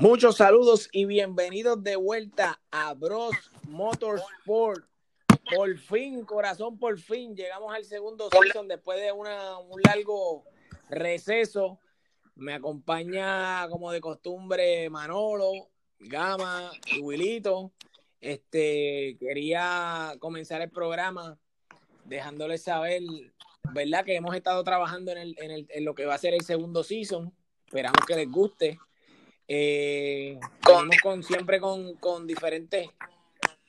Muchos saludos y bienvenidos de vuelta a Bros Motorsport. Por fin, corazón, por fin, llegamos al segundo season después de una, un largo receso. Me acompaña, como de costumbre, Manolo, Gama y Wilito. Este, quería comenzar el programa dejándoles saber, ¿verdad? Que hemos estado trabajando en, el, en, el, en lo que va a ser el segundo season. Esperamos que les guste. Eh, con, siempre con, con, diferentes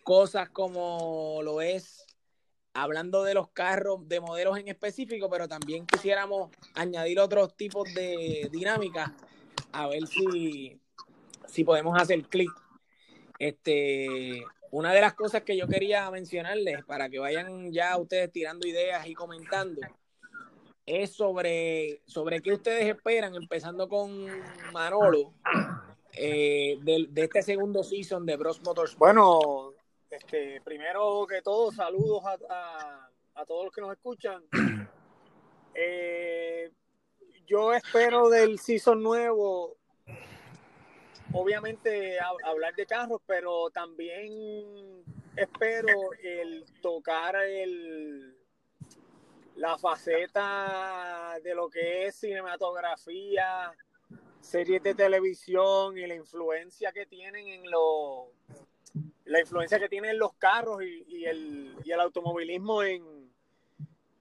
cosas como lo es hablando de los carros, de modelos en específico, pero también quisiéramos añadir otros tipos de dinámicas a ver si, si podemos hacer clic. Este, una de las cosas que yo quería mencionarles para que vayan ya ustedes tirando ideas y comentando es sobre, sobre qué ustedes esperan, empezando con Manolo, eh, de, este segundo season de Bros Motors. Bueno, este, primero que todo, saludos a, a, todos los que nos escuchan. Eh, yo espero del season nuevo, obviamente, hablar de carros, pero también espero el tocar el la faceta de lo que es cinematografía, series de televisión y la influencia que tienen en los la influencia que tienen los carros y, el, y el, automovilismo en,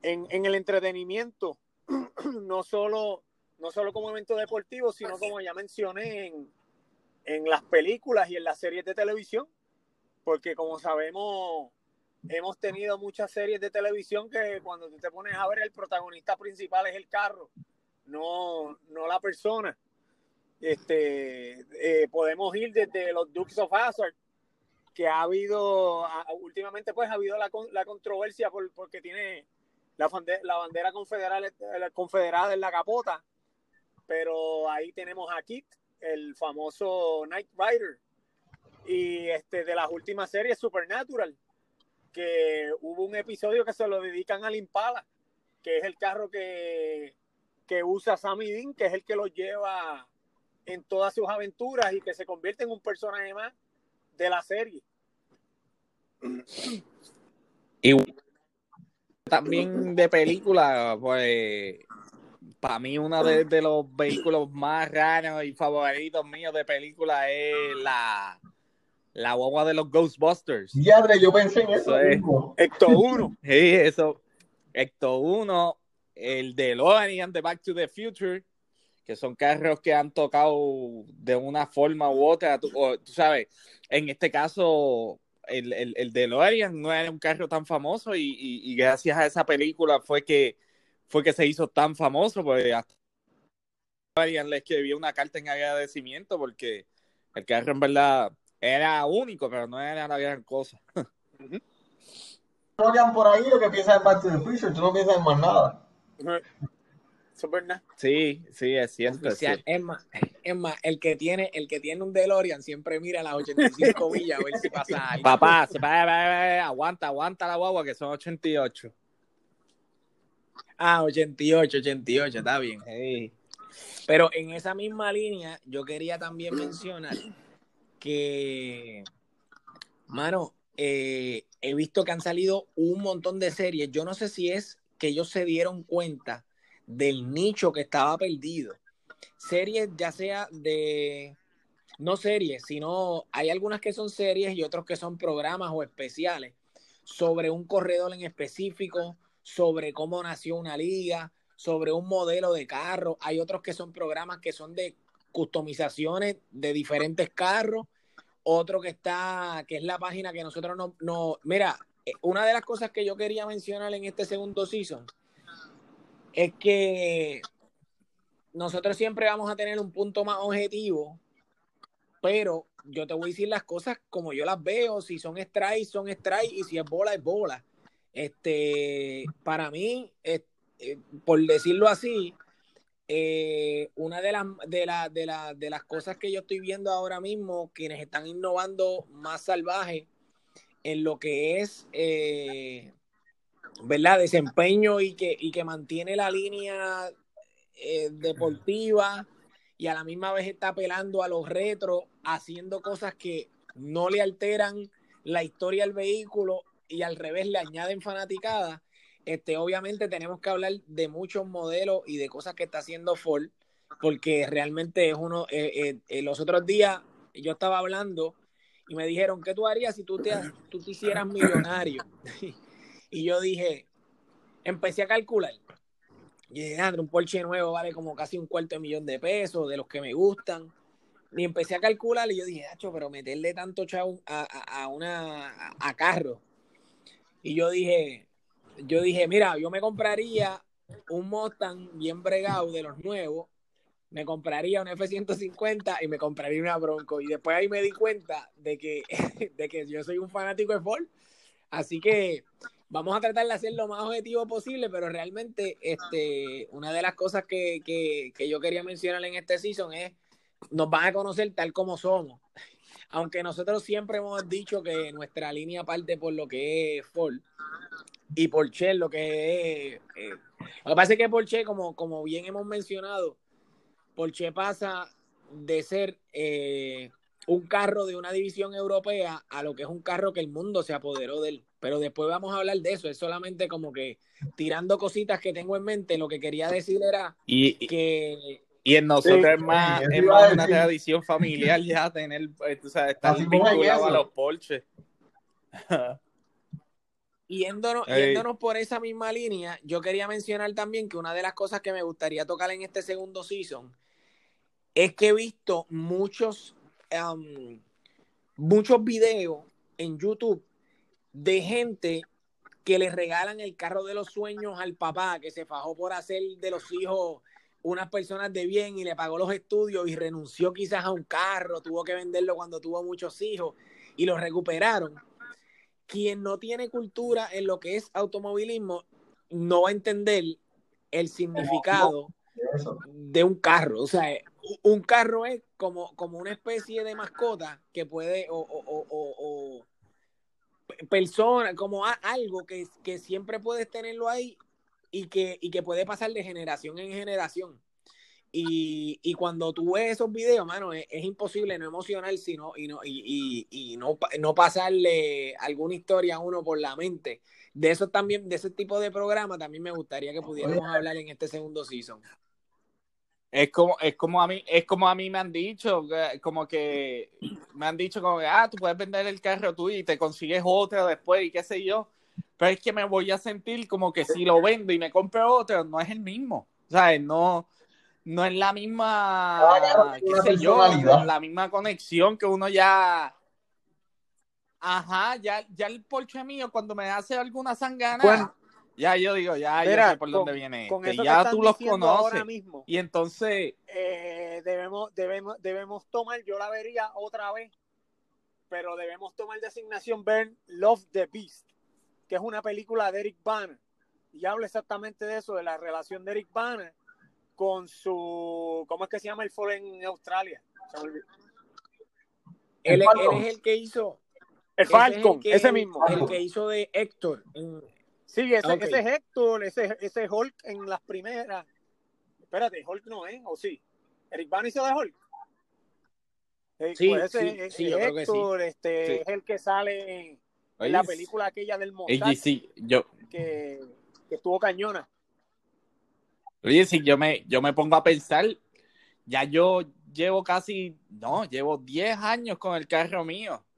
en, en, el entretenimiento, no solo, no solo como evento deportivo, sino como ya mencioné en, en las películas y en las series de televisión, porque como sabemos, hemos tenido muchas series de televisión que cuando tú te pones a ver el protagonista principal es el carro, no, no la persona. Este, eh, podemos ir desde los Dukes of Hazzard, que ha habido, últimamente pues ha habido la, la controversia por, porque tiene la, la bandera confederal, confederada en la capota, pero ahí tenemos a Kit, el famoso Knight Rider, y este, de las últimas series Supernatural, que hubo un episodio que se lo dedican al Impala, que es el carro que, que usa Sammy Dean, que es el que lo lleva en todas sus aventuras y que se convierte en un personaje más de la serie. Y también de película, pues para mí uno de, de, los vehículos más raros y favoritos míos de película es la la guagua de los Ghostbusters. Ya, yo pensé en eso. eso es, Ecto 1. Sí, eso. Ecto 1, el de DeLorean de Back to the Future, que son carros que han tocado de una forma u otra. Tú, o, tú sabes, en este caso, el, el, el, DeLorean no era un carro tan famoso y, y, y, gracias a esa película fue que, fue que se hizo tan famoso, porque hasta DeLorean le escribió una carta en agradecimiento porque el carro en verdad era único, pero no era la gran cosa. No quedan por ahí lo que piensas en Back to the Future, tú no piensas en más nada. Sí, sí, es cierto. Es, cierto. es, más, es más, el que tiene, el que tiene un DeLorean siempre mira las 85 millas a ver si pasa algo. Papá, aguanta, aguanta la guagua que son 88. Ah, 88, 88, está bien. Sí. Pero en esa misma línea, yo quería también mencionar que, mano, eh, he visto que han salido un montón de series. Yo no sé si es que ellos se dieron cuenta del nicho que estaba perdido. Series ya sea de, no series, sino hay algunas que son series y otros que son programas o especiales sobre un corredor en específico, sobre cómo nació una liga, sobre un modelo de carro. Hay otros que son programas que son de customizaciones de diferentes carros. Otro que está, que es la página que nosotros no, no, mira, eh, una de las cosas que yo quería mencionar en este segundo season es que nosotros siempre vamos a tener un punto más objetivo, pero yo te voy a decir las cosas como yo las veo, si son strikes, son strikes, y si es bola, es bola. Este, para mí, eh, por decirlo así, eh, una de las, de, la, de, la, de las cosas que yo estoy viendo ahora mismo, quienes están innovando más salvaje en lo que es, eh, ¿verdad? Desempeño y que, y que mantiene la línea eh, deportiva y a la misma vez está apelando a los retros, haciendo cosas que no le alteran la historia del vehículo y al revés le añaden fanaticada. Este, obviamente tenemos que hablar de muchos modelos y de cosas que está haciendo Ford, porque realmente es uno, eh, eh, los otros días yo estaba hablando y me dijeron, ¿qué tú harías si tú te, tú te hicieras millonario? y yo dije, empecé a calcular. Y dije, André, un Porsche nuevo vale como casi un cuarto de millón de pesos, de los que me gustan. Y empecé a calcular y yo dije, Hacho, pero meterle tanto chavo a, a, a una a, carro. Y yo dije, yo dije, mira, yo me compraría un Mustang bien bregado de los nuevos, me compraría un F-150 y me compraría una Bronco. Y después ahí me di cuenta de que, de que yo soy un fanático de Ford. Así que vamos a tratar de hacer lo más objetivo posible, pero realmente este, una de las cosas que, que, que yo quería mencionar en este season es nos van a conocer tal como somos. Aunque nosotros siempre hemos dicho que nuestra línea parte por lo que es Ford y Porsche lo que es... Eh, lo que pasa es que Porsche, como, como bien hemos mencionado, Porsche pasa de ser eh, un carro de una división europea a lo que es un carro que el mundo se apoderó de él. Pero después vamos a hablar de eso. Es solamente como que tirando cositas que tengo en mente. Lo que quería decir era que y en nosotros es más, es más una tradición familiar ya tener, tú sabes, estar vinculado a los Porsche. Yéndonos, yéndonos, por esa misma línea, yo quería mencionar también que una de las cosas que me gustaría tocar en este segundo season es que he visto muchos, um, muchos videos en YouTube de gente que le regalan el carro de los sueños al papá que se fajó por hacer de los hijos unas personas de bien y le pagó los estudios y renunció quizás a un carro, tuvo que venderlo cuando tuvo muchos hijos y lo recuperaron. Quien no tiene cultura en lo que es automovilismo no va a entender el significado de un carro. O sea, un carro es como, como una especie de mascota que puede, o, o, o, persona, como algo que, que siempre puedes tenerlo ahí y que, y que puede pasar de generación en generación. Y, y cuando tú ves esos videos, mano, es, imposible no emocionar sino, y, no, y, y, no, no pasarle alguna historia a uno por la mente. De eso también, de ese tipo de programa, también me gustaría que pudiéramos hablar en este segundo season. Es como, es como a mí, es como a mí me han dicho, como que me han dicho como que, ah, tú puedes vender el carro tú y te consigues otro después y qué sé yo pero es que me voy a sentir como que si lo vendo y me compro otro, no es el mismo. O sea, no, no es la misma, ah, qué sé yo, la misma conexión que uno ya... Ajá, ya, ya el Porsche mío cuando me hace alguna sangana, ya yo digo, ya, yo sé por dónde viene. Con este, ya tú los conoces. Mismo, y entonces... Eh, debemos, debemos, debemos tomar, yo la vería otra vez, pero debemos tomar designación ver Love the Beast que es una película de Eric Banner. Y habla exactamente de eso, de la relación de Eric Banner con su. ¿Cómo es que se llama el foro en Australia? Él, es el que hizo. El Falcon, ese mismo. El que hizo de Héctor. Sí, ese, ese, es Héctor, ese, ese Hulk en las primeras. Espérate, Hulk no es, o sí. Eric Banner hizo de Hulk. Sí, pues ese, sí, Héctor, este, es el que sale en la película aquella del yo... que, estuvo cañona. Oye, si yo me, yo me pongo a pensar, ya yo llevo casi, no, llevo 10 años con el carro mío.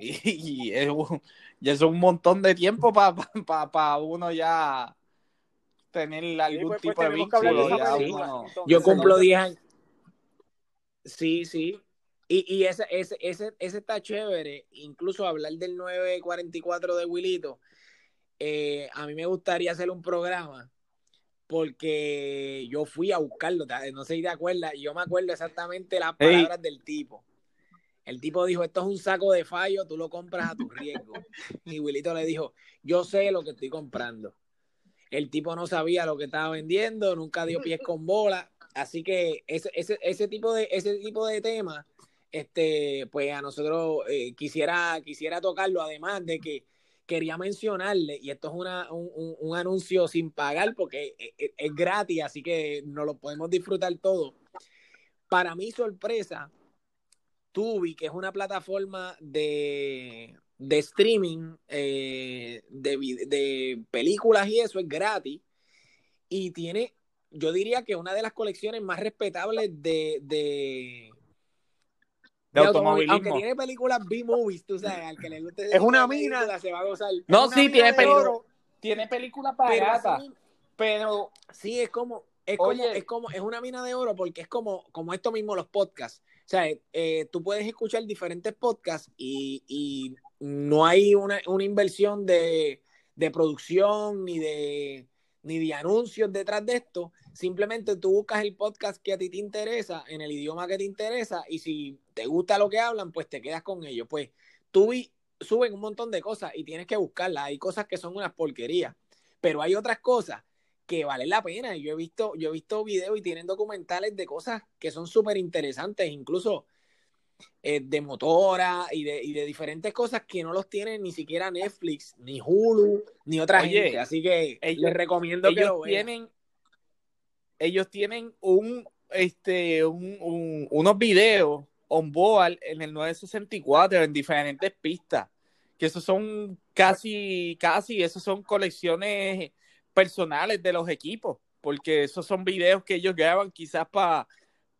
Y, es, un, es un montón de tiempo para uno ya tener algún pues, pues, tipo de vínculo. Yo cumplo 10 años. Sí, sí. Y, y ese, ese, ese, ese está chévere, incluso hablar del 944 de Wilito. Eh, a mí me gustaría hacer un programa porque yo fui a buscarlo, no sé si te acuerdas, yo me acuerdo exactamente las palabras del tipo. El tipo dijo, esto es un saco de fallo, tú lo compras a tu riesgo. Y Wilito le dijo, yo sé lo que estoy comprando. El tipo no sabía lo que estaba vendiendo, nunca dio pies con bola. Así que ese, ese, ese tipo de, ese tipo de temas este, pues a nosotros eh, quisiera, quisiera tocarlo, además de que quería mencionarle, y esto es una, un, un, anuncio sin pagar porque es, es, gratis, así que no lo podemos disfrutar todo. para mi sorpresa, Tubi, que es una plataforma de, de streaming eh, de, de películas y eso, es gratis. Y tiene, yo diría que una de las colecciones más respetables de, de, de automovilismo. Aunque tiene películas B-movies, tú sabes, al que le guste. Es una mina. Se va a gozar. No, sí, tiene películas. Tiene películas pero baratas, así- pero Sí, es como, es como, es como, es una mina de oro porque es como, como esto mismo los podcasts. O sea, eh, tú puedes escuchar diferentes podcasts y, y no hay una, una inversión de, de producción ni de, ni de anuncios detrás de esto. Simplemente tú buscas el podcast que a ti te interesa, en el idioma que te interesa, y si te gusta lo que hablan, pues te quedas con ellos. Pues tú vi- suben un montón de cosas y tienes que buscarlas. Hay cosas que son unas porquerías, pero hay otras cosas que valen la pena. Yo he visto, yo he visto videos y tienen documentales de cosas que son súper interesantes, incluso eh, de motora y de, y de diferentes cosas que no los tienen ni siquiera Netflix, ni Hulu, ni otra Oye, gente. Así que ellos- les recomiendo que ellos lo vean. tienen ellos tienen un este un, un- unos videos on board en el 964 en diferentes pistas que esos son casi casi esos son colecciones personales de los equipos porque esos son videos que ellos graban quizás para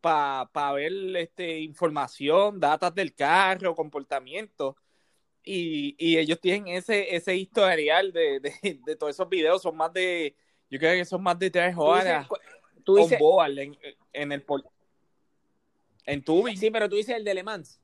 para ver este información datos del carro comportamiento y, y ellos tienen ese ese historial de, de, de todos esos videos son más de yo creo que son más de tres horas tú dices, board en, en el en Tubi. sí, pero tú dices el de Le Mans.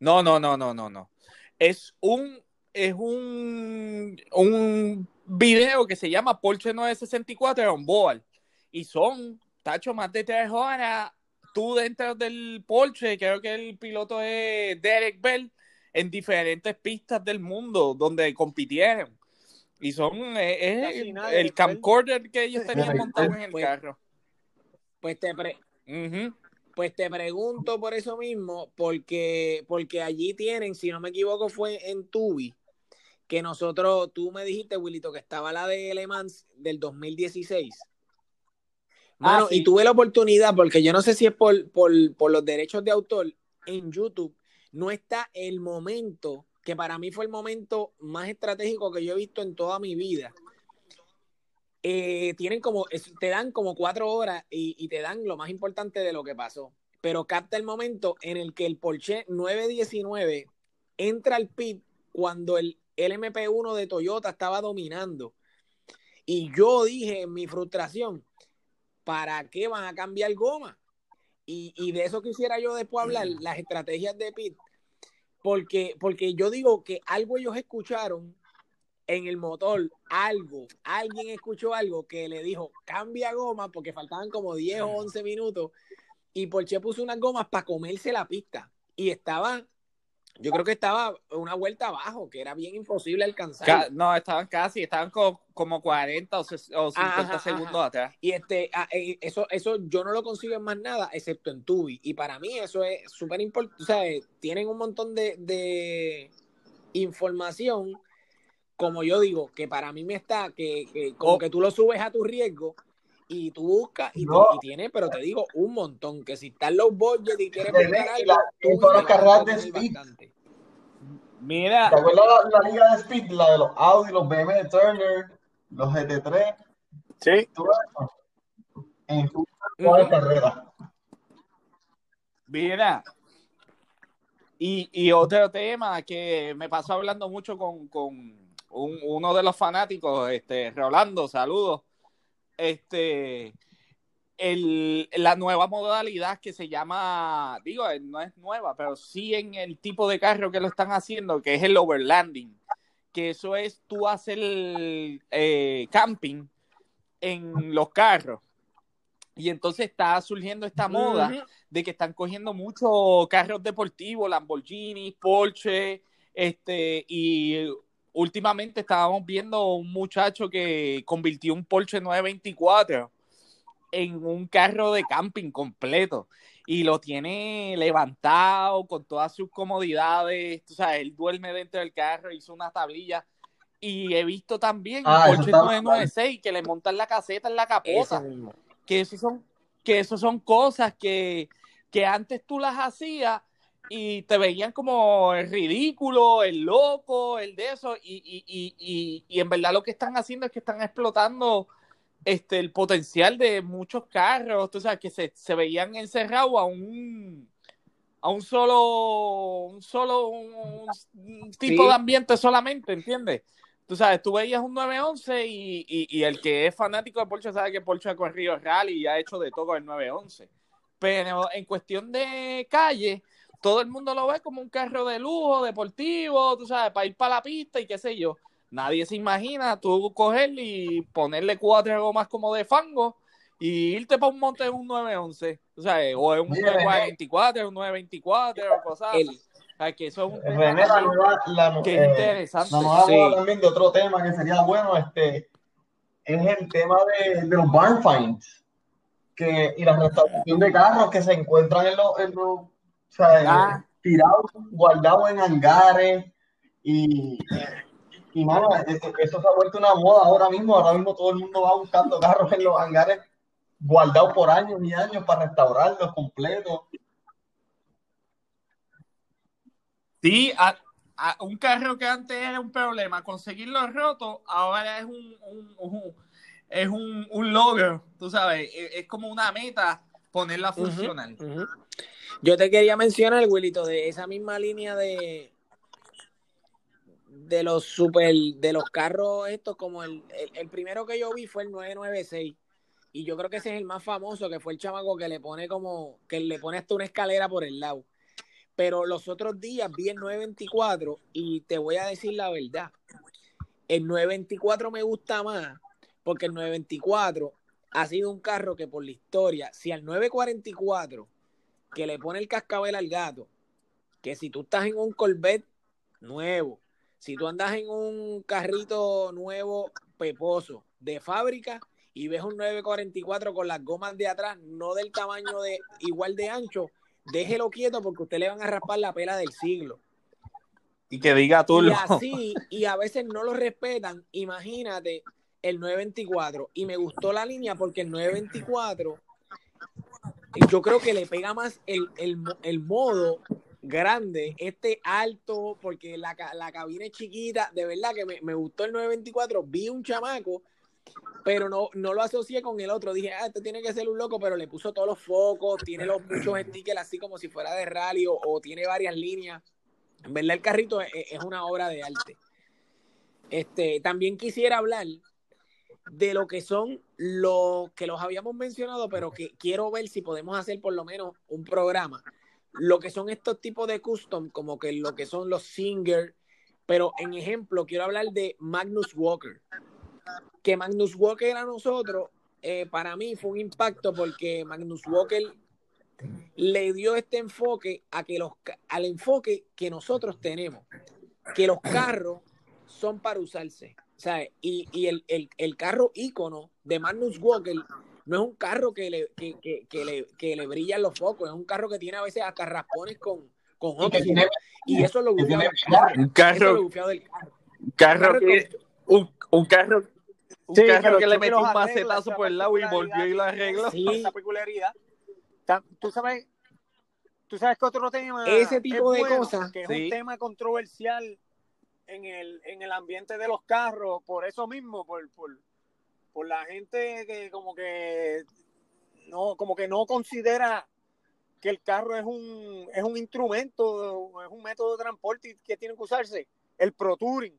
No, no, no, no, no, no. Es un es un un video que se llama Porsche 964 on board y son tacho más de tres horas tú dentro del Porsche, creo que el piloto es Derek Bell en diferentes pistas del mundo donde compitieron. Y son eh, es Casi nada, el Bell. camcorder que ellos tenían Derek montado en el Pues- carro. Pues te, pre- pues te pregunto por eso mismo, porque, porque allí tienen, si no me equivoco, fue en Tubi, que nosotros, tú me dijiste, Willito, que estaba la de Le Mans del 2016. Ah, sí. y tuve la oportunidad, porque yo no sé si es por, por, por los derechos de autor, en YouTube no está el momento, que para mí fue el momento más estratégico que yo he visto en toda mi vida. Eh, tienen como, te dan como cuatro horas y, y te dan lo más importante de lo que pasó. Pero capta el momento en el que el Porsche 919 entra al pit cuando el LMP1 de Toyota estaba dominando. Y yo dije en mi frustración, ¿para qué van a cambiar goma? Y, y de eso quisiera yo después hablar, las estrategias de pit. Porque, porque yo digo que algo ellos escucharon en el motor, algo, alguien escuchó algo que le dijo, cambia goma, porque faltaban como 10 o 11 minutos, y Porsche puso unas gomas para comerse la pista. Y estaba, yo creo que estaba una vuelta abajo, que era bien imposible alcanzar. Ca- no, estaban casi, estaban co- como 40 o, o 50 Ajá, segundos ajá. atrás. Y este, ah, eh, eso, eso yo no lo consigo en más nada, excepto en Tubi. Y para mí eso es súper importante. O sea, eh, tienen un montón de, de información, como yo digo, que para mí me está, que, que como Oh. que tú lo subes a tu riesgo y tú buscas y, No. y pero te digo, un montón. Que si están los budget y quieres buscar algo, todas las carreras de speed. bastante. Mira, ¿Te acuerdas la, la liga de Speed? La de los Audi, los BMW de Turner, los GT3, Sí. En tu carreras. mira. Y, y otro tema que me pasó hablando mucho con, con un- uno de los fanáticos, este, Rolando, saludos. Este, el, la nueva modalidad que se llama, digo, eh, no es nueva, pero sí en el tipo de carro que lo están haciendo, que es el overlanding, que eso es tú hacer eh, camping en los carros. Y entonces está surgiendo esta moda de que están cogiendo muchos carros deportivos, Lamborghini, Porsche, este, y últimamente estábamos viendo un muchacho que convirtió un Porsche 924 en un carro de camping completo y lo tiene levantado con todas sus comodidades, tú sabes, él duerme dentro del carro, hizo una tablilla y he visto también Ah, eso Porsche está 996 que le montan la caseta en la capota, que esos son que eso son cosas que, que antes tú las hacías y te veían como el ridículo, el loco, el de eso, y, y, y, y, en verdad lo que están haciendo es que están explotando este, el potencial de muchos carros, tú sabes, que se, se veían encerrados a un a un solo un solo un, tipo de ambiente solamente, ¿entiendes? Tú sabes, tú veías un 911 y, y, y, el que es fanático de Porsche sabe que Porsche ha corrido rally y ha hecho de todo el 911. Pero en cuestión de calle, todo el mundo lo ve como un carro de lujo, deportivo, tú sabes, para ir para la pista y qué sé yo. Nadie se imagina tú cogerle y ponerle cuatro gomas como de fango y irte para un monte de un 911, tú sabes, o un 924, un 924 o cosas así. O sea, que eso es un tema la que es eh, interesante. Vamos a hablar también de otro tema que sería bueno, este, es el tema de, de los barn finds que, y la restauración de carros que se encuentran en los, en los o sea, ah. tirados, guardados en hangares y, y mano, e, e, eso se ha vuelto una moda ahora mismo. Ahora mismo todo el mundo va buscando carros en los hangares guardados por años y años para restaurarlos completos. Sí, a, un carro que antes era un problema, conseguirlo roto, ahora es un, un, es un, un logro, tú sabes, es, es como una meta ponerla a funcionar. Yo te quería mencionar, Wilito, de esa misma línea de de los super de los carros estos como el, el, primero que yo vi fue el 996 y yo creo que ese es el más famoso que fue el chamaco que le pone como que le pone hasta una escalera por el lado. Pero los otros días vi el 924 y te voy a decir la verdad el 924 me gusta más porque el 924 ha sido un carro que por la historia, si al 944 que le pone el cascabel al gato, que si tú estás en un Corvette nuevo, si tú andas en un carrito nuevo peposo de fábrica y ves un 944 con las gomas de atrás, no del tamaño de igual de ancho, déjelo quieto porque usted le van a raspar la pela del siglo. Y que diga tú. Y así, y a veces no lo respetan. Imagínate el 924 y me gustó la línea porque el 924 yo creo que le pega más el, el, modo grande, este alto, porque la, la, cabina es chiquita, de verdad que me, me, gustó el 924, vi un chamaco, pero no, no lo asocié con el otro, dije, ah, este tiene que ser un loco, pero le puso todos los focos, tiene los muchos stickers así como si fuera de rally o, o tiene varias líneas, en verdad el carrito es, es, una obra de arte. Este, también quisiera hablar de lo que son los que los habíamos mencionado, pero que quiero ver si podemos hacer por lo menos un programa. Lo que son estos tipos de custom, como que lo que son los Singer, pero en ejemplo, quiero hablar de Magnus Walker. Que Magnus Walker a nosotros, eh, para mí fue un impacto porque Magnus Walker le dio este enfoque a que los, al enfoque que nosotros tenemos, que los carros son para usarse. Y, y el, el, el, carro ícono de Magnus Walker no es un carro que le, que, que, que le, que le brillan los focos, es un carro que tiene a veces hasta raspones con, con y, eso es lo bufiado del carro. Un carro, del carro. que, un, un carro un carro que le metió un macetazo por el lado y volvió y lo arregló. Sí. Esa peculiaridad. Tú sabes, tú sabes que otro tema. Ese tipo de cosas. Que es un tema controversial en el, en el ambiente de los carros, por eso mismo, por, por, por la gente que como que no, como que no considera que el carro es un, es un instrumento, es un método de transporte que tiene que usarse. El Pro Touring,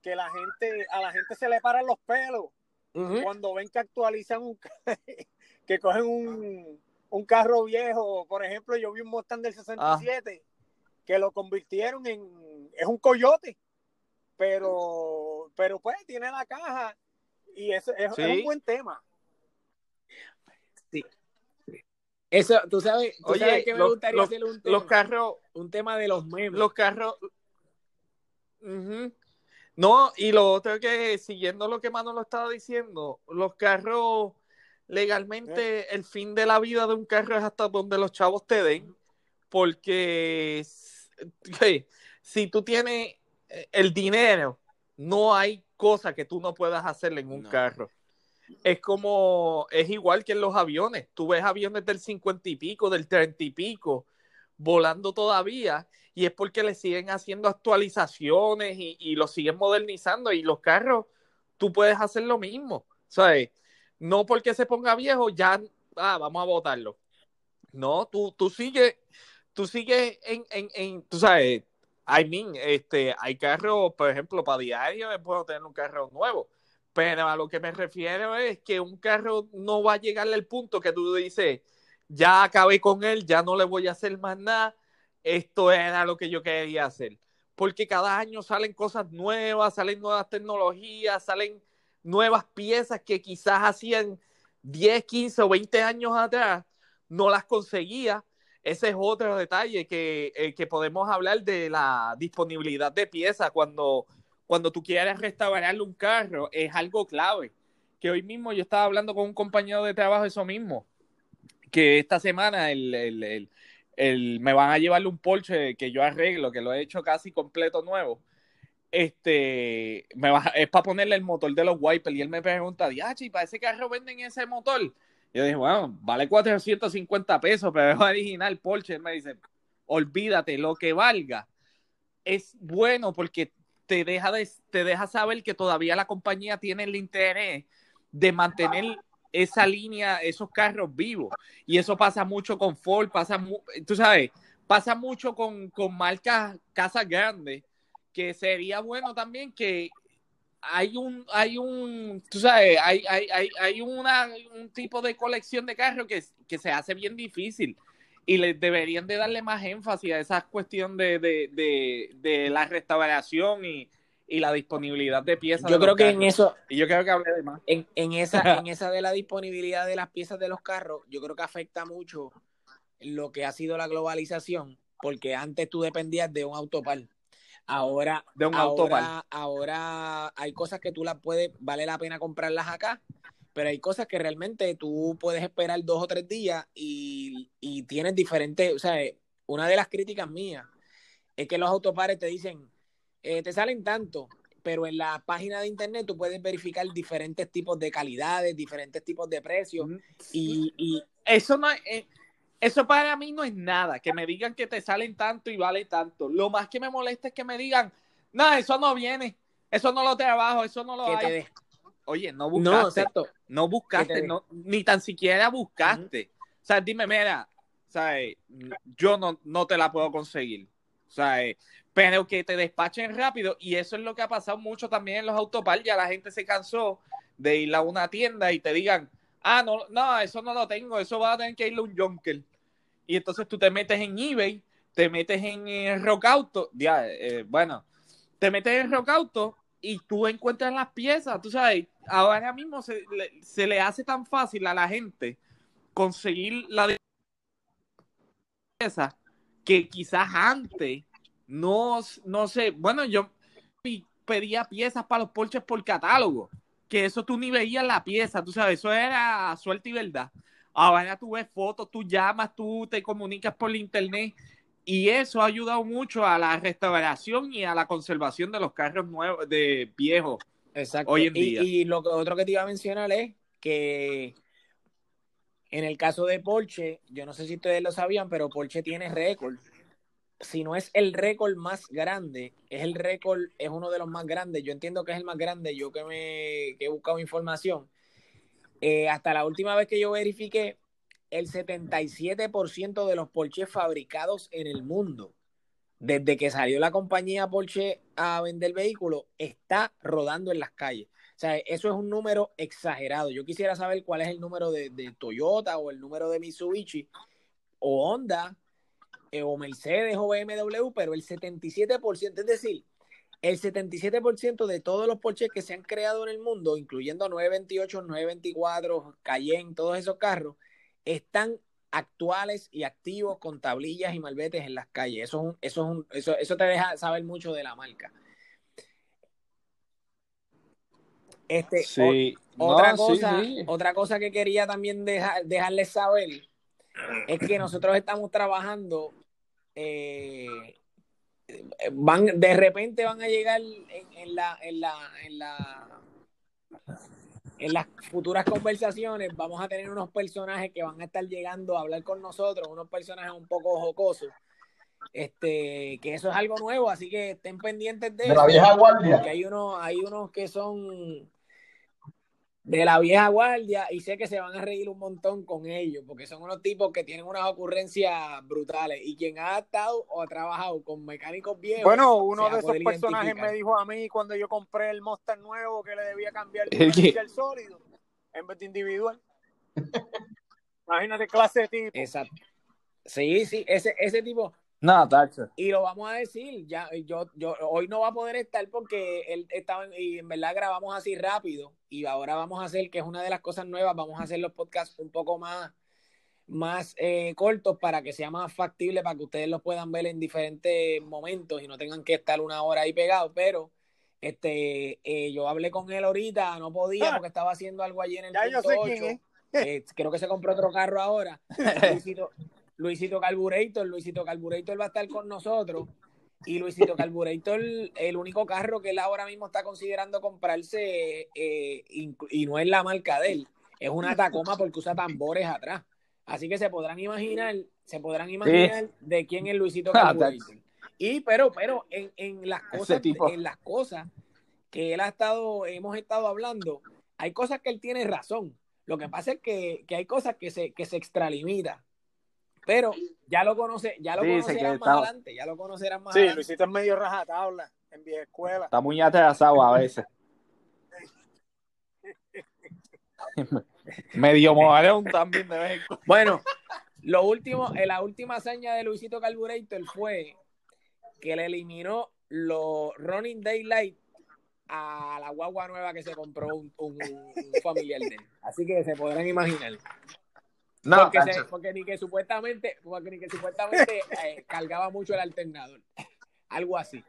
que la gente, a la gente se le paran los pelos cuando ven que actualizan un que cogen un, un, carro viejo. Por ejemplo, yo vi un Mustang del 67 que lo convirtieron en, es un coyote, pero, pero pues tiene la caja y eso es, un buen tema. Sí. Eso, tú sabes, Oye, que me gustaría hacer un tema, los carros, un tema de los memes. Los carros. No, y lo otro que, siguiendo lo que Mano lo estaba diciendo, los carros, legalmente, eh. el fin de la vida de un carro es hasta donde los chavos te den, porque si tú tienes eh, el dinero, no hay cosa que tú no puedas hacerle en un carro. es como, es igual que en los aviones. Tú ves aviones del cincuenta y pico, del treinta y pico, volando todavía, y es porque le siguen haciendo actualizaciones y, y lo siguen modernizando. Y los carros, tú puedes hacer lo mismo. ¿Sabes? No porque se ponga viejo, ya, ah, vamos a botarlo. No, tú, tú sigues, tú sigues en, en, en, tú sabes, I mean, este, hay carros, por ejemplo, para diario es bueno tener un carro nuevo pero a lo que me refiero es que un carro no va a llegar al punto que tú dices, ya acabé con él, ya no le voy a hacer más nada, esto era lo que yo quería hacer. Porque cada año salen cosas nuevas, salen nuevas tecnologías, salen nuevas piezas que quizás hacían 10, 15 o 20 años atrás no las conseguía. Ese es otro detalle que, eh, que podemos hablar de la disponibilidad de piezas cuando cuando tú quieres restaurarle un carro, es algo clave. Que hoy mismo yo estaba hablando con un compañero de trabajo eso mismo, que esta semana el, el, el, me van a llevarle un Porsche que yo arreglo, que lo he hecho casi completo nuevo. Este, me va, es para ponerle el motor de los wipers y él me pregunta, ¿y para ese carro venden ese motor? Yo dije, bueno, vale 450 pesos, pero es original Porsche. Él me dice, olvídate, lo que valga es bueno porque te deja, de, te deja saber que todavía la compañía tiene el interés de mantener esa línea, esos carros vivos. Y eso pasa mucho con Ford, pasa, tú sabes, pasa mucho con, con marcas, casas grandes, que sería bueno también que hay un, hay un, tú sabes, hay, hay, hay, hay una, un tipo de colección de carros que, que se hace bien difícil y le deberían de darle más énfasis a esa cuestión de, de, de, la restauración y, y, la disponibilidad de piezas. Yo creo que en eso, y yo creo que hablé de más. En, en, esa, en esa de la disponibilidad de las piezas de los carros, yo creo que afecta mucho lo que ha sido la globalización, porque antes tú dependías de un autopar. Ahora, de un ahora, ahora hay cosas que tú las puedes, vale la pena comprarlas acá pero hay cosas que realmente tú puedes esperar dos o tres días y, y tienes diferentes, o sea, una de las críticas mías es que los autopares te dicen, eh, te salen tanto, pero en la página de internet tú puedes verificar diferentes tipos de calidades, diferentes tipos de precios y, y eso no es... Eso para mí no es nada, que me digan que te salen tanto y vale tanto. Lo más que me molesta es que me digan, no, eso no viene, eso no lo trabajo, eso no lo hay. Oye, no buscaste. No, buscaste, ni tan siquiera buscaste. O sea, dime, mira, ¿sabes? yo no, no te la puedo conseguir. ¿sabes? Pero que te despachen rápido. Y eso es lo que ha pasado mucho también en los autopar. Ya la gente se cansó de ir a una tienda y te digan, ah, no, no, eso no lo tengo, eso va a tener que irle a un junker. Y entonces tú te metes en eBay, te metes en eh, Rock Auto, ya, eh, bueno, te metes en Rock Auto y tú encuentras las piezas, tú sabes, ahora mismo se le, hace tan fácil a la gente conseguir la pieza que quizás antes no, no sé, bueno, yo pedía piezas para los porches por catálogo, que eso tú ni veías la pieza, tú sabes, eso era suerte y verdad. Ahora tú ves fotos, tú llamas, tú te comunicas por internet y eso ha ayudado mucho a la restauración y a la conservación de los carros nuevos, de viejos. Exacto. Hoy en día. Y, lo otro que te iba a mencionar es que en el caso de Porsche, yo no sé si ustedes lo sabían, pero Porsche tiene récord. Si no es el récord más grande, es el récord, es uno de los más grandes. Yo entiendo que es el más grande, yo que me que he buscado información. Eh, hasta la última vez que yo verifiqué, el 77% de los Porsche fabricados en el mundo, desde que salió la compañía Porsche a vender vehículos, está rodando en las calles. O sea, eso es un número exagerado. Yo quisiera saber cuál es el número de, Toyota o el número de Mitsubishi o Honda eh, o Mercedes o BMW, pero el 77%, es decir, el 77% de todos los Porsche que se han creado en el mundo, incluyendo 928, 924, Cayenne, todos esos carros, están actuales y activos con tablillas y malvetes en las calles. Eso, es eso, es eso, eso te deja saber mucho de la marca. Este, otra, cosa, otra cosa que quería también dejarles saber es que nosotros estamos trabajando, eh, van, de repente van a llegar en, la, en, la, en, la, en las futuras conversaciones vamos a tener unos personajes que van a estar llegando a hablar con nosotros, unos personajes un poco jocosos. Este, que eso es algo nuevo, así que estén pendientes de, de la vieja guardia. Porque hay unos, hay unos que son de la vieja guardia y sé que se van a reír un montón con ellos, porque son unos tipos que tienen unas ocurrencias brutales y quien ha estado o ha trabajado con mecánicos viejos. Bueno, uno de esos personajes me dijo a mí cuando yo compré el Mustang nuevo que le debía cambiar el sólido en vez de individual. Imagínate clase de tipo. Exacto. Sí, sí, ese, ese tipo, no, tacho. Y lo vamos a decir, ya yo, yo hoy no va a poder estar porque él estaba y en verdad grabamos así rápido y ahora vamos a hacer que es una de las cosas nuevas, vamos a hacer los podcasts un poco más más eh, cortos para que sea más factible para que ustedes los puedan ver en diferentes momentos y no tengan que estar una hora ahí pegados, pero este eh, yo hablé con él ahorita, no podía ah. porque estaba haciendo algo allí en el ya eh, creo que se compró otro carro ahora. Luisito Carburetor, Luisito Carburetor va a estar con nosotros. Y Luisito Carburetor, el único carro que él ahora mismo está considerando comprarse, eh, y, no es la marca de él, es una Tacoma porque usa tambores atrás. Así que se podrán imaginar, se podrán imaginar de quién es Luisito ah, Carburetor. Y pero, pero en, en las cosas, en las cosas que él ha estado, hemos estado hablando, hay cosas que él tiene razón. Lo que pasa es que, hay cosas que se, que se extralimita. Pero ya lo conoce, ya lo conocerán más adelante, ya lo conocerán más sí, adelante. Luisito es medio rajatabla en vieja escuela. Está muy atrasado a veces. medio modelón también de vez Bueno, lo último, eh, la última hazaña de Luisito Carburetor fue que le eliminó los Running Daylight a la guagua nueva que se compró un, un familiar de él. Así que se podrán imaginar. No, porque, ni que supuestamente, porque ni que supuestamente eh, cargaba mucho el alternador. Algo así.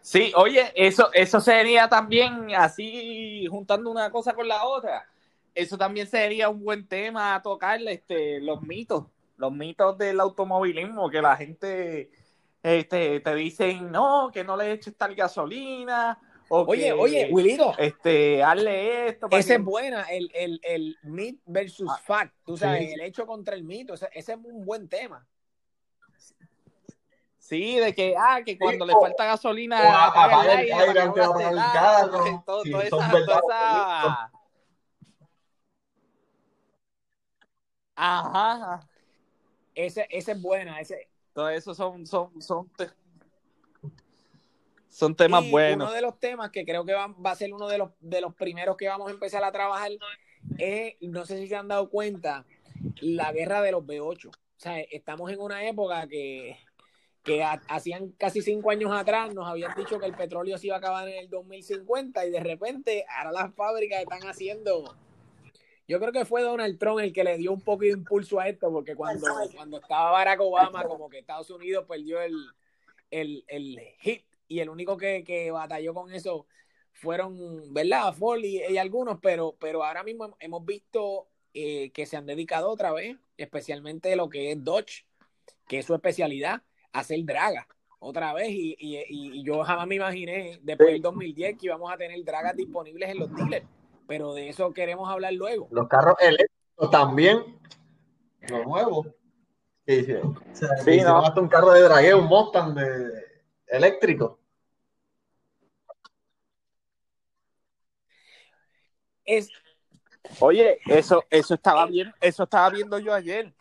Sí, oye, eso, eso sería también así, juntando una cosa con la otra. Eso también sería un buen tema a tocar, este, los mitos, los mitos del automovilismo, que la gente este, te dicen, no, que no le eches tal gasolina, oye, oye, Willito. Este, hazle esto. Esa es buena, el, el, el mit versus ah, fact. Tú sabes, el hecho contra el mito. Ese, es un buen tema. Sí, de que, ah, que cuando le falta gasolina, apaga el aire antes de el carro. Todo, esa, Ajá. Ese, ese es buena. Ese... Todo eso son, son, son, son temas buenos. Uno de los temas que creo que va, a ser uno de los, de los primeros que vamos a empezar a trabajar es, no sé si se han dado cuenta, la guerra de los B8. O sea, estamos en una época que, que hacían casi cinco años atrás nos habían dicho que el petróleo se iba a acabar en el 2050 y de repente ahora las fábricas están haciendo... Yo creo que fue Donald Trump el que le dio un poco de impulso a esto, porque cuando, cuando estaba Barack Obama, como que Estados Unidos perdió el, el, el hit y el único que, que batalló con eso fueron, ¿verdad? Ford y, algunos, pero, pero ahora mismo hemos visto eh, que se han dedicado otra vez, especialmente lo que es Dodge, que es su especialidad, hacer dragas otra vez. Y, y, y, yo jamás me imaginé después del 2010 que íbamos a tener dragas disponibles en los dealers, pero de eso queremos hablar luego. Los carros eléctricos también, los nuevos. Sí, sí. O sea, sí, no. un carro de dragueo, un Mustang de eléctrico. Es... Oye, eso, eso estaba bien, eso estaba viendo yo ayer.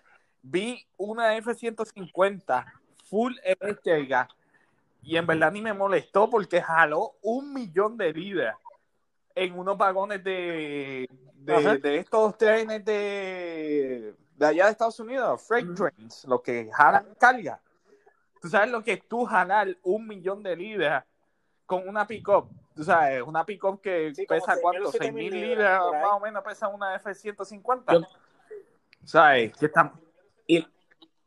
Vi una F-150 full eléctrica y en verdad ni me molestó porque jaló un millón de libras en unos vagones de, de, estos trenes de, de allá de Estados Unidos, freight trains, los que jalan carga. ¿Tú sabes lo que es tú jalar un millón de libras con una pick-up? Tú sabes, una pick-up que pesa cuánto, 6 mil libras, más o menos pesa una F-150. ¿Sabes? Que estamos, y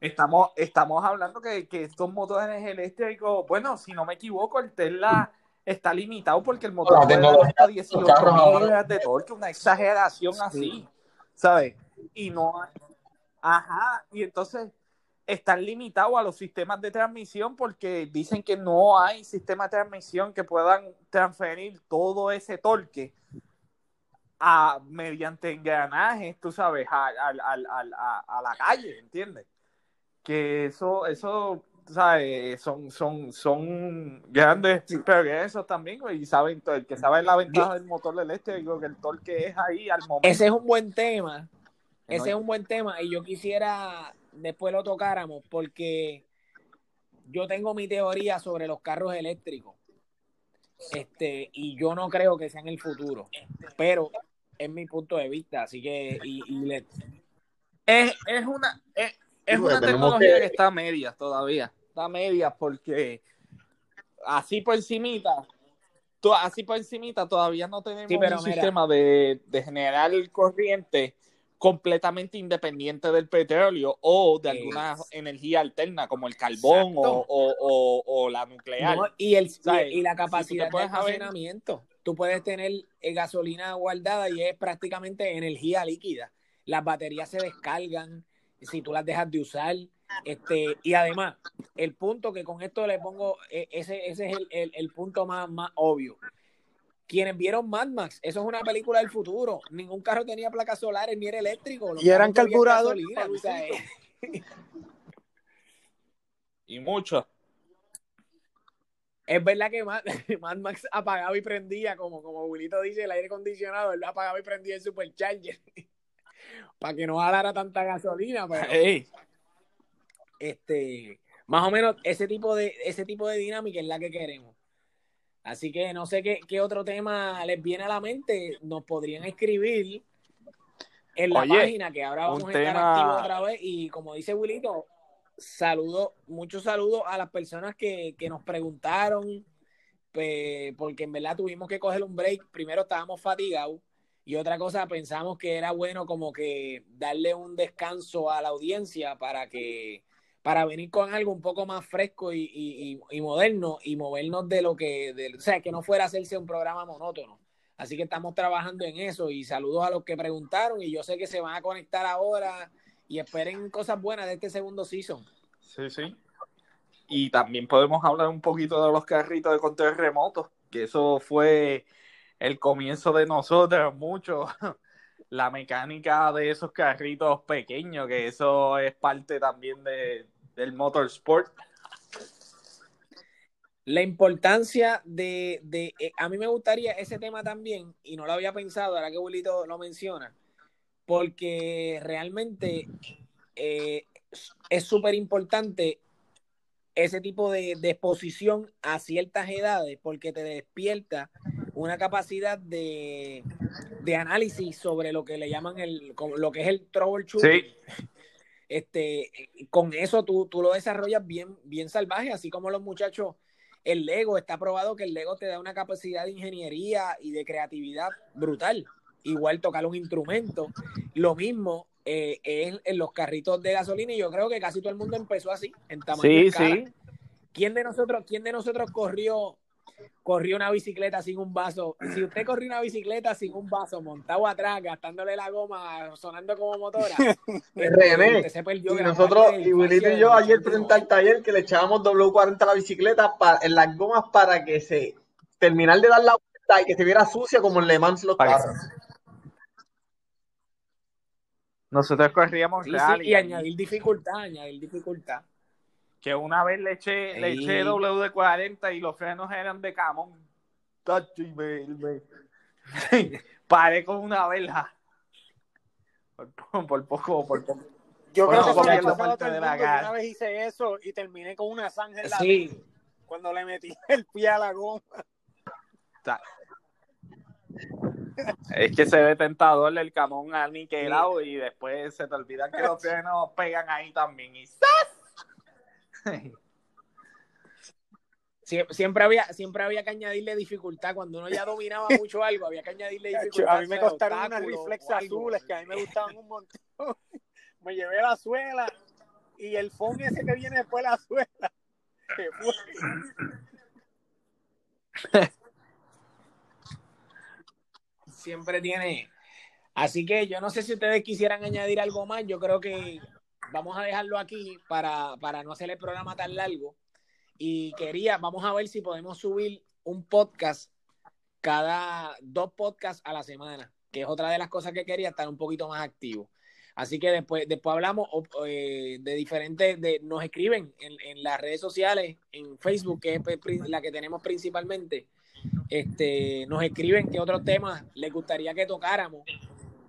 estamos, estamos hablando que, que estos motores eléctricos, bueno, si no me equivoco, el Tesla está limitado porque el motor puede dar hasta 18 mil libras de torque, una exageración así, ¿sabes? Y no Ajá, y entonces están limitados a los sistemas de transmisión porque dicen que no hay sistemas de transmisión que puedan transferir todo ese torque a, mediante engranajes, tú sabes, a, a, la calle, ¿entiendes? Que eso, eso, ¿sabes? Son, son, son grandes progresos también, y saben, el que sabe la ventaja del motor eléctrico, que el torque es ahí al momento. Ese es un buen tema, ese es un buen tema, y yo quisiera después lo tocáramos, porque yo tengo mi teoría sobre los carros eléctricos. Este, y yo no creo que sea en el futuro, pero es mi punto de vista, así que y, es, es, una es, una tecnología que... está a medias todavía, está a medias porque así por encimita así por encimita todavía no tenemos un sistema de, de generar corriente completamente independiente del petróleo o de alguna energía alterna como el carbón o, la nuclear. y, el, y, la capacidad de almacenamiento. Tú puedes tener eh, gasolina guardada y es prácticamente energía líquida. Las baterías se descargan si tú las dejas de usar. Este, y además, el punto que con esto le pongo, e, ese, ese es el, el punto más, más obvio quienes vieron Mad Max, eso es una película del futuro. Ningún carro tenía placas solares ni era eléctrico. y eran carburadores. y mucho. Es verdad que Mad, Max apagaba y prendía, como, como Wilito dice, el aire acondicionado, él apagaba y prendía el supercharger para que no jalara tanta gasolina. Este, más o menos ese tipo de ese tipo de dinámica es la que queremos. Así que no sé qué, otro tema les viene a la mente. Nos podrían escribir en la página que ahora vamos a estar activos otra vez. Y como dice Wilito, saludo, muchos saludos a las personas que, nos preguntaron, porque en verdad tuvimos que coger un break. Primero estábamos fatigados y otra cosa pensamos que era bueno como que darle un descanso a la audiencia para que para venir con algo un poco más fresco y, moderno y movernos de lo que, o sea, que no fuera a hacerse un programa monótono. Así que estamos trabajando en eso y saludos a los que preguntaron y yo sé que se van a conectar ahora y esperen cosas buenas de este segundo season. Sí, sí. Y también podemos hablar un poquito de los carritos de control que eso fue el comienzo de nosotros, mucho. La mecánica de esos carritos pequeños, que eso es parte también de, del motorsport. La importancia de, eh, a mí me gustaría ese tema también, y no lo había pensado, ahora que Wilito lo menciona, porque realmente eh, es súper importante ese tipo de, exposición a ciertas edades, porque te despierta una capacidad de, de análisis sobre lo que le llaman el, lo que es el troubleshooting. Sí este, con eso tú, tú lo desarrollas bien, bien salvaje, así como los muchachos, el Lego, está probado que el Lego te da una capacidad de ingeniería y de creatividad brutal. Igual tocar un instrumento. Lo mismo eh, es en los carritos de gasolina y yo creo que casi todo el mundo empezó así, en tamaño sí, Sí. ¿Quién de nosotros, quién de nosotros corrió corrió una bicicleta sin un vaso. Si usted corrió una bicicleta sin un vaso, montado atrás, gastándole la goma, sonando como motora, René, y nosotros, y Wilito y yo ayer frente al taller que le echábamos W40 a la bicicleta en las gomas para que se terminar de dar la vuelta y que se viera sucia como en Le Mans los carros. Nosotros corríamos y añadir dificultad, añadir dificultad que una vez le eché, le eché WD-40 y los frenos eran de camón. Y me, paré con una vela. Por, poco, por poco. Yo creo que parte de la una vez hice eso y terminé con una sangre en la sí. cuando le metí el pie a la goma. Es que se ve tentador el camón aniquilado y después se te olvida que los frenos pegan ahí también y ¡zas! Siempre había, siempre había que añadirle dificultad. Cuando uno ya dominaba mucho algo, había que añadirle dificultad. A mí me costaron unas reflex azules que a mí me gustaban un montón. me llevé la suela y el fondo ese que viene después de la suela. Siempre tiene. Así que yo no sé si ustedes quisieran añadir algo más. Yo creo que vamos a dejarlo aquí para, no hacer el programa tan largo. Y quería, vamos a ver si podemos subir un podcast cada dos podcasts a la semana. que es otra de las cosas que quería, estar un poquito más activo. Así que después, después hablamos eh, de diferentes, de, nos escriben en, las redes sociales, en Facebook, que es la que tenemos principalmente, este, nos escriben qué otros temas les gustaría que tocáramos.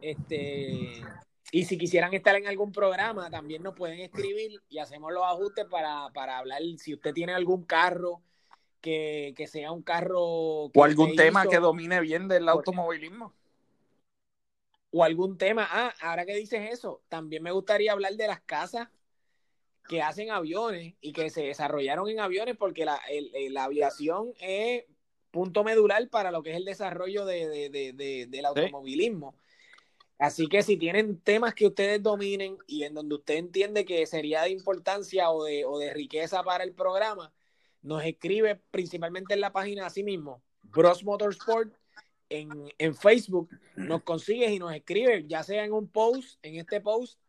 Este, y si quisieran estar en algún programa, también nos pueden escribir y hacemos los ajustes para, para hablar. Si usted tiene algún carro que, sea un carro. o algún tema que domine bien del automovilismo o algún tema. Ah, ahora que dices eso, también me gustaría hablar de las casas que hacen aviones y que se desarrollaron en aviones porque la, aviación es punto medular para lo que es el desarrollo del automovilismo. Así que si tienen temas que ustedes dominen y en donde usted entiende que sería de importancia o de, o de riqueza para el programa, nos escribe principalmente en la página así mismo, Bros Motorsport en, Facebook, nos consigues y nos escribe, ya sea en un post, en este post,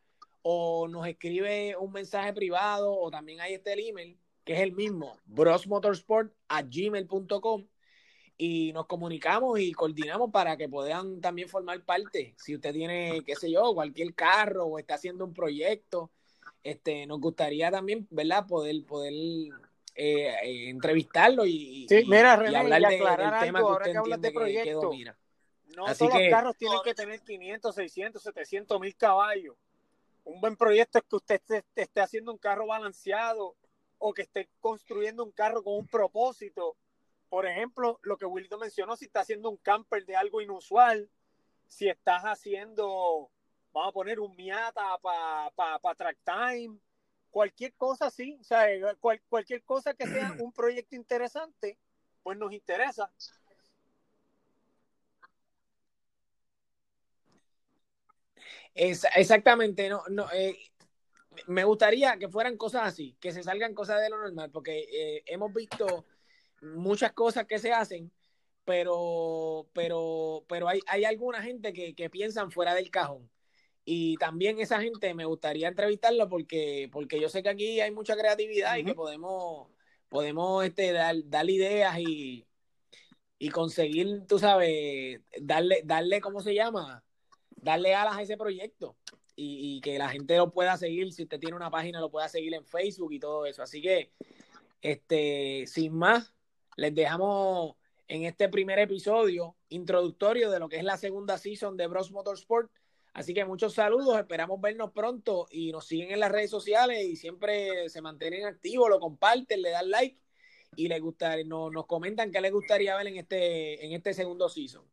o nos escribe un mensaje privado, o también hay este email, que es el mismo, brosmotorsport gmail.com, y nos comunicamos y coordinamos para que puedan también formar parte. Si usted tiene, qué sé yo, cualquier carro o está haciendo un proyecto, este, nos gustaría también, ¿verdad? Poder, poder eh, eh, entrevistarlo y, hablar de, del tema que usted entiende que, que, domina. No todos los carros tienen que tener 500, 600, 700 mil caballos. Un buen proyecto es que usted esté, haciendo un carro balanceado o que esté construyendo un carro con un propósito. Por ejemplo, lo que Wilito mencionó, si está haciendo un camper de algo inusual, si estás haciendo, vamos a poner un Miata para pa, Track Time, cualquier cosa sí, o sea, eh, cualquier cosa que sea un proyecto interesante, pues nos interesa. exactamente, no, no, eh, me gustaría que fueran cosas así, que se salgan cosas de lo normal, porque eh, hemos visto muchas cosas que se hacen, pero, pero, pero hay, hay alguna gente que, que piensan fuera del cajón. Y también esa gente me gustaría entrevistarlo porque, porque yo sé que aquí hay mucha creatividad y que podemos, podemos este, dar, dar ideas y, y conseguir, tú sabes, darle, darle, ¿cómo se llama? Darle alas a ese proyecto y, y, que la gente lo pueda seguir. Si usted tiene una página, lo pueda seguir en Facebook y todo eso. Así que, este, sin más, les dejamos en este primer episodio introductorio de lo que es la segunda season de Bros Motorsport. Así que muchos saludos, esperamos vernos pronto y nos siguen en las redes sociales y siempre se mantienen activos, lo comparten, le dan like y les gusta, nos, nos comentan qué les gustaría ver en este, en este segundo season.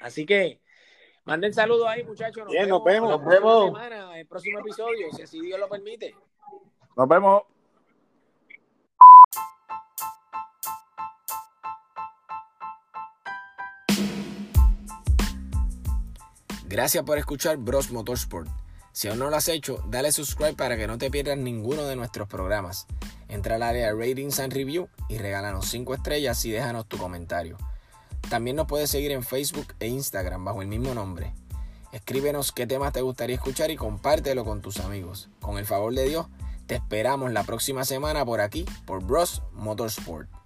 Así que manden saludos ahí, muchachos. Nos, vemos, nos vemos. Nos vemos. Semana, el próximo episodio, si así Dios lo permite. Nos vemos. Gracias por escuchar Bros Motorsport. Si aún no lo has hecho, dale subscribe para que no te pierdas ninguno de nuestros programas. Entra al área Ratings and Review y regálanos 5 estrellas y déjanos tu comentario. También nos puedes seguir en Facebook e Instagram bajo el mismo nombre. Escríbenos qué temas te gustaría escuchar y compártelo con tus amigos. Con el favor de Dios, te esperamos la próxima semana por aquí, por Bros Motorsport.